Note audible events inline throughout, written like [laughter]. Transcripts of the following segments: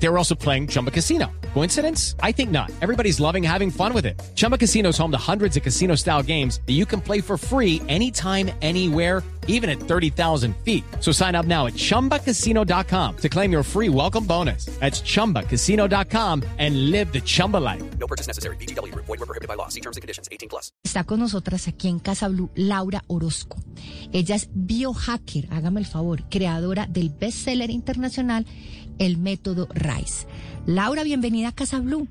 They were also playing Chumba Casino. Coincidence? I think not. Everybody's loving having fun with it. Chumba Casino is home to hundreds of casino style games that you can play for free anytime, anywhere, even at 30,000 feet. So sign up now at chumbacasino.com to claim your free welcome bonus. That's chumbacasino.com and live the Chumba life. No purchase necessary. BGW. Void were prohibited by law. See terms and conditions. 18 plus. Está con nosotras aquí en Casa Blue Laura Orozco. Ella es biohacker, hágame el favor, creadora del bestseller internacional El Método RISE. Laura, bienvenida a Casa Blue.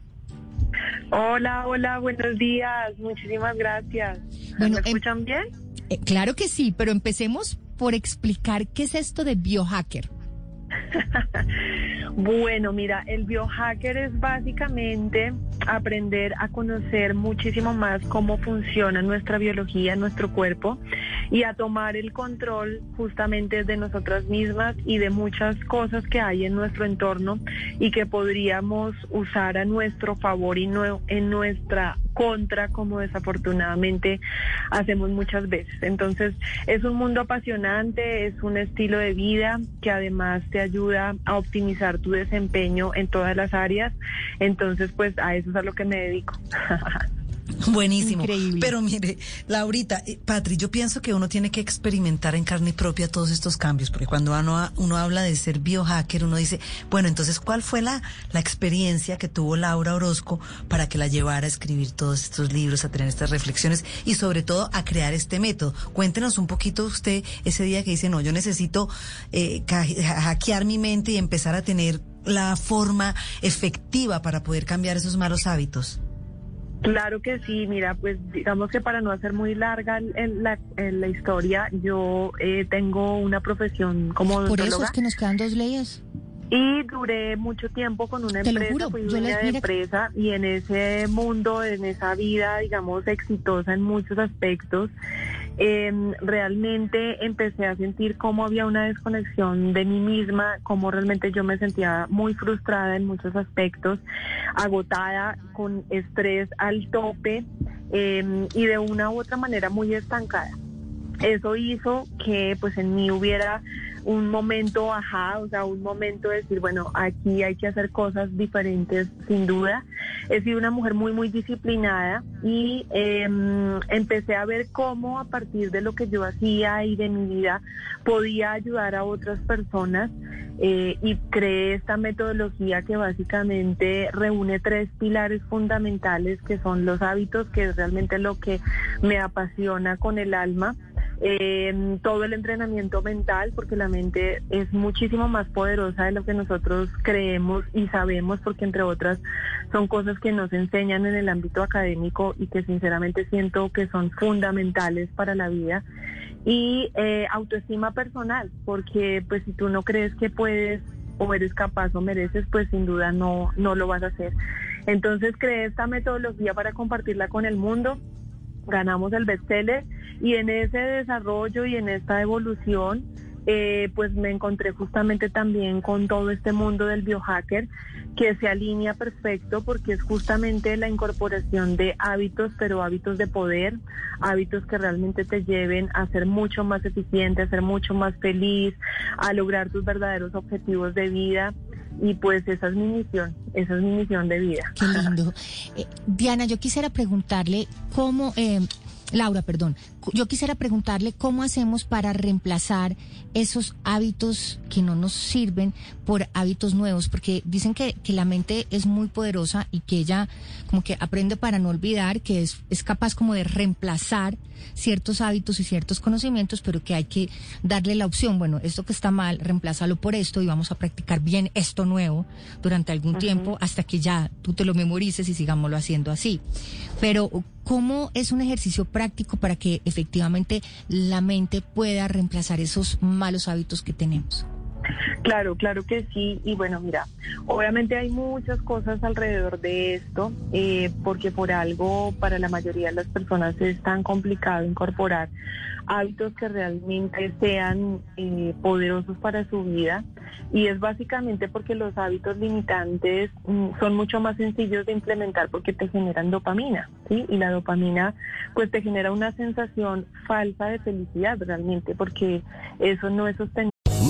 Hola, hola, buenos días. Muchísimas gracias. Bueno, ¿Me em- escuchan bien? Eh, claro que sí, pero empecemos por explicar qué es esto de biohacker. [laughs] Bueno, mira, el biohacker es básicamente aprender a conocer muchísimo más cómo funciona nuestra biología, nuestro cuerpo y a tomar el control justamente de nosotras mismas y de muchas cosas que hay en nuestro entorno y que podríamos usar a nuestro favor y no en nuestra contra como desafortunadamente hacemos muchas veces. Entonces es un mundo apasionante, es un estilo de vida que además te ayuda a optimizar tu desempeño en todas las áreas. Entonces pues a eso es a lo que me dedico. [laughs] [laughs] Buenísimo. Increíble. Pero mire, Laurita, eh, Patri, yo pienso que uno tiene que experimentar en carne propia todos estos cambios, porque cuando uno, uno habla de ser biohacker, uno dice, bueno, entonces, ¿cuál fue la, la experiencia que tuvo Laura Orozco para que la llevara a escribir todos estos libros, a tener estas reflexiones y sobre todo a crear este método? Cuéntenos un poquito usted ese día que dice, no, yo necesito eh, hackear mi mente y empezar a tener la forma efectiva para poder cambiar esos malos hábitos. Claro que sí, mira, pues digamos que para no hacer muy larga el- la, el- la historia, yo eh, tengo una profesión como Por eso odontóloga es que nos quedan dos leyes. y duré mucho tiempo con una Te lo empresa, juro, fui yo les- de empresa y en ese mundo, en esa vida, digamos, exitosa en muchos aspectos, eh, realmente empecé a sentir cómo había una desconexión de mí misma, cómo realmente yo me sentía muy frustrada en muchos aspectos, agotada, con estrés al tope eh, y de una u otra manera muy estancada. Eso hizo que pues en mí hubiera un momento ajá, o sea, un momento de decir, bueno, aquí hay que hacer cosas diferentes sin duda. He sido una mujer muy, muy disciplinada y eh, empecé a ver cómo a partir de lo que yo hacía y de mi vida podía ayudar a otras personas eh, y creé esta metodología que básicamente reúne tres pilares fundamentales que son los hábitos, que es realmente lo que me apasiona con el alma, eh, todo el entrenamiento mental, porque la mente es muchísimo más poderosa de lo que nosotros creemos y sabemos, porque entre otras son cosas que nos enseñan en el ámbito académico y que sinceramente siento que son fundamentales para la vida y eh, autoestima personal, porque pues si tú no crees que puedes o eres capaz o mereces, pues sin duda no, no lo vas a hacer. Entonces creé esta metodología para compartirla con el mundo, ganamos el bestseller y en ese desarrollo y en esta evolución, eh, pues me encontré justamente también con todo este mundo del biohacker que se alinea perfecto porque es justamente la incorporación de hábitos, pero hábitos de poder, hábitos que realmente te lleven a ser mucho más eficiente, a ser mucho más feliz, a lograr tus verdaderos objetivos de vida. Y pues esa es mi misión, esa es mi misión de vida. Qué lindo. [laughs] Eh, Diana, yo quisiera preguntarle cómo, eh, Laura, perdón, yo quisiera preguntarle cómo hacemos para reemplazar esos hábitos que no nos sirven por hábitos nuevos, porque dicen que, que la mente es muy poderosa y que ella como que aprende para no olvidar, que es, es capaz como de reemplazar ciertos hábitos y ciertos conocimientos, pero que hay que darle la opción, bueno, esto que está mal, reemplázalo por esto y vamos a practicar bien esto nuevo durante algún tiempo hasta que ya tú te lo memorices y sigámoslo haciendo así. Pero, ¿cómo es un ejercicio práctico para que efectivamente la mente pueda reemplazar esos malos hábitos que tenemos? Claro, claro que sí. Y bueno, mira, obviamente hay muchas cosas alrededor de esto, eh, porque por algo para la mayoría de las personas es tan complicado incorporar hábitos que realmente sean eh, poderosos para su vida. Y es básicamente porque los hábitos limitantes mm, son mucho más sencillos de implementar porque te generan dopamina, ¿sí? Y la dopamina pues te genera una sensación falsa de felicidad realmente porque eso no es sostenible.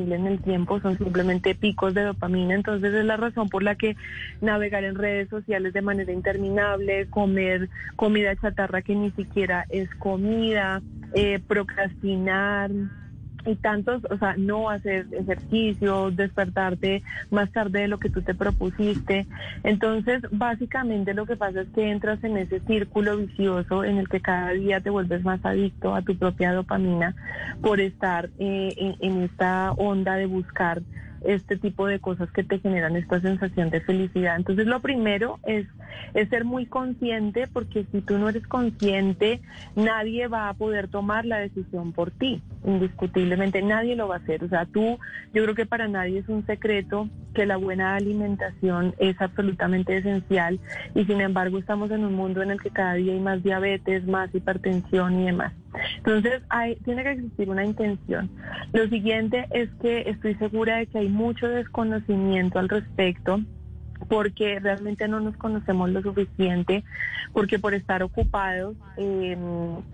En el tiempo son simplemente picos de dopamina, entonces es la razón por la que navegar en redes sociales de manera interminable, comer comida chatarra que ni siquiera es comida, eh, procrastinar y tantos, o sea, no hacer ejercicio, despertarte más tarde de lo que tú te propusiste. Entonces, básicamente lo que pasa es que entras en ese círculo vicioso en el que cada día te vuelves más adicto a tu propia dopamina por estar eh, en, en esta onda de buscar este tipo de cosas que te generan esta sensación de felicidad. Entonces lo primero es, ser muy consciente porque si tú no eres consciente, nadie va a poder tomar la decisión por ti, indiscutiblemente, nadie lo va a hacer. O sea, tú, yo creo que para nadie es un secreto que la buena alimentación es absolutamente esencial y sin embargo estamos en un mundo en el que cada día hay más diabetes, más hipertensión y demás. Entonces, hay, tiene que existir una intención. Lo siguiente es que estoy segura de que hay mucho desconocimiento al respecto porque realmente no nos conocemos lo suficiente, porque por estar ocupados, eh,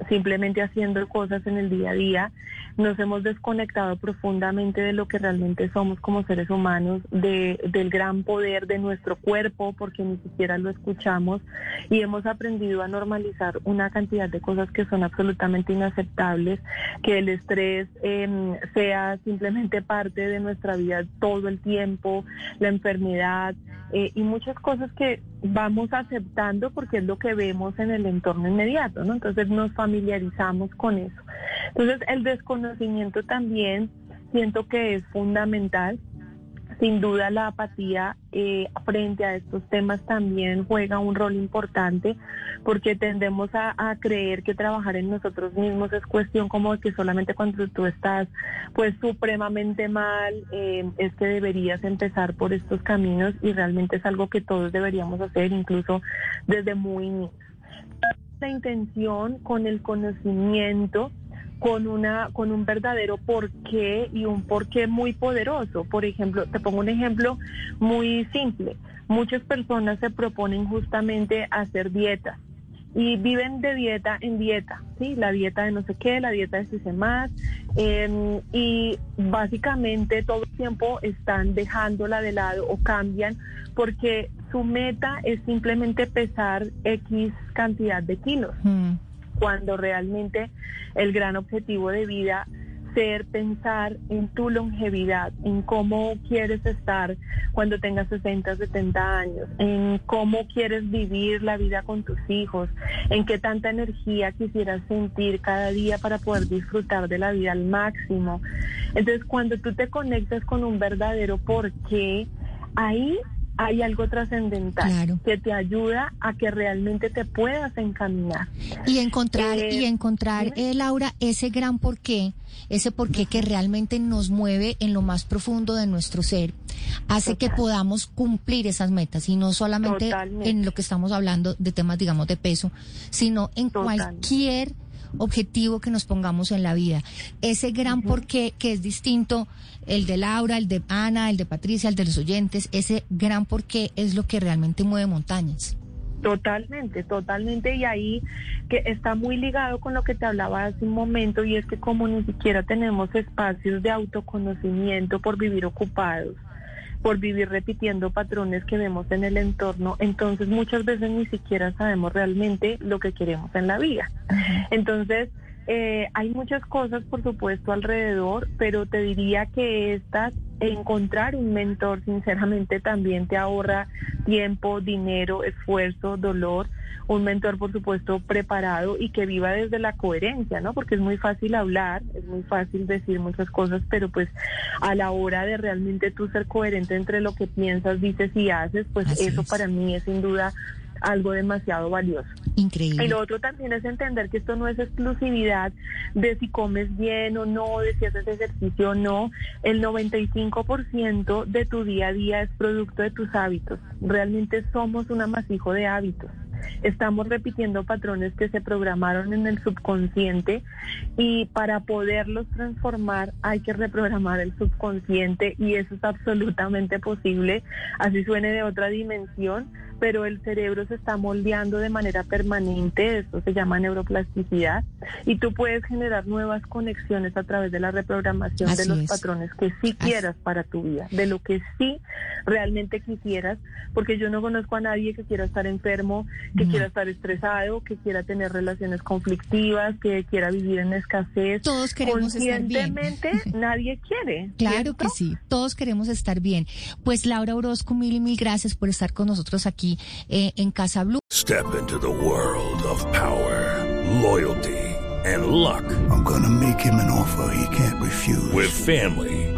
simplemente haciendo cosas en el día a día, nos hemos desconectado profundamente de lo que realmente somos como seres humanos, de, del gran poder de nuestro cuerpo, porque ni siquiera lo escuchamos, y hemos aprendido a normalizar una cantidad de cosas que son absolutamente inaceptables, que el estrés eh, sea simplemente parte de nuestra vida todo el tiempo, la enfermedad, eh, y muchas cosas que vamos aceptando porque es lo que vemos en el entorno inmediato, ¿no? Entonces nos familiarizamos con eso. Entonces el desconocimiento también siento que es fundamental sin duda la apatía eh, frente a estos temas también juega un rol importante porque tendemos a, creer que trabajar en nosotros mismos es cuestión como que solamente cuando tú estás pues supremamente mal eh, es que deberías empezar por estos caminos y realmente es algo que todos deberíamos hacer incluso desde muy niños. La intención con el conocimiento con una con un verdadero porqué y un porqué muy poderoso. Por ejemplo, te pongo un ejemplo muy simple. Muchas personas se proponen justamente hacer dietas y viven de dieta en dieta, ¿sí? La dieta de no sé qué, la dieta de si más, eh, y básicamente todo el tiempo están dejándola de lado o cambian porque su meta es simplemente pesar X cantidad de kilos. Mm cuando realmente el gran objetivo de vida ser pensar en tu longevidad, en cómo quieres estar cuando tengas 60, 70 años, en cómo quieres vivir la vida con tus hijos, en qué tanta energía quisieras sentir cada día para poder disfrutar de la vida al máximo. Entonces, cuando tú te conectas con un verdadero porqué, ahí hay algo trascendental que te ayuda a que realmente te puedas encaminar. Y encontrar, y eh, encontrar, eh, Laura, ese gran porqué, ese porqué que realmente nos mueve en lo más profundo de nuestro ser, hace que podamos cumplir esas metas y no solamente en lo que estamos hablando de temas, digamos, de peso, sino en cualquier objetivo que nos pongamos en la vida. Ese gran porqué que es distinto, el de Laura, el de Ana, el de Patricia, el de los oyentes, ese gran porqué es lo que realmente mueve montañas. Totalmente, totalmente. Y ahí que está muy ligado con lo que te hablaba hace un momento y es que como ni siquiera tenemos espacios de autoconocimiento por vivir ocupados, por vivir repitiendo patrones que vemos en el entorno, entonces muchas veces ni siquiera sabemos realmente lo que queremos en la vida. Entonces, eh, hay muchas cosas, por supuesto, alrededor, pero te diría que estas, encontrar un mentor, sinceramente, también te ahorra tiempo, dinero, esfuerzo, dolor. Un mentor, por supuesto, preparado y que viva desde la coherencia, ¿no? Porque es muy fácil hablar, es muy fácil decir muchas cosas, pero pues a la hora de realmente tú ser coherente entre lo que piensas, dices y haces, pues Así eso es. para mí es sin duda algo demasiado valioso. Increíble. Y lo otro también es entender que esto no es exclusividad de si comes bien o no, de si haces ejercicio o no. El 95% de tu día a día es producto de tus hábitos. Realmente somos un amasijo de hábitos. Estamos repitiendo patrones que se programaron en el subconsciente y para poderlos transformar hay que reprogramar el subconsciente y eso es absolutamente posible, así suene de otra dimensión, pero el cerebro se está moldeando de manera permanente, esto se llama neuroplasticidad, y tú puedes generar nuevas conexiones a través de la reprogramación Así de los es. patrones que sí Así- quieras para tu vida, de lo que sí realmente quisieras, porque yo no conozco a nadie que quiera estar enfermo, que No. quiera estar estresado, que quiera tener relaciones conflictivas, que quiera vivir en escasez. Todos queremos estar bien. Nadie quiere. Claro ¿cierto? que sí, todos queremos estar bien. Pues Laura Orozco, mil y mil gracias por estar con nosotros aquí eh, en Casa Blue. Step into the world of power, loyalty, and luck. I'm gonna make him an offer he can't refuse. With family,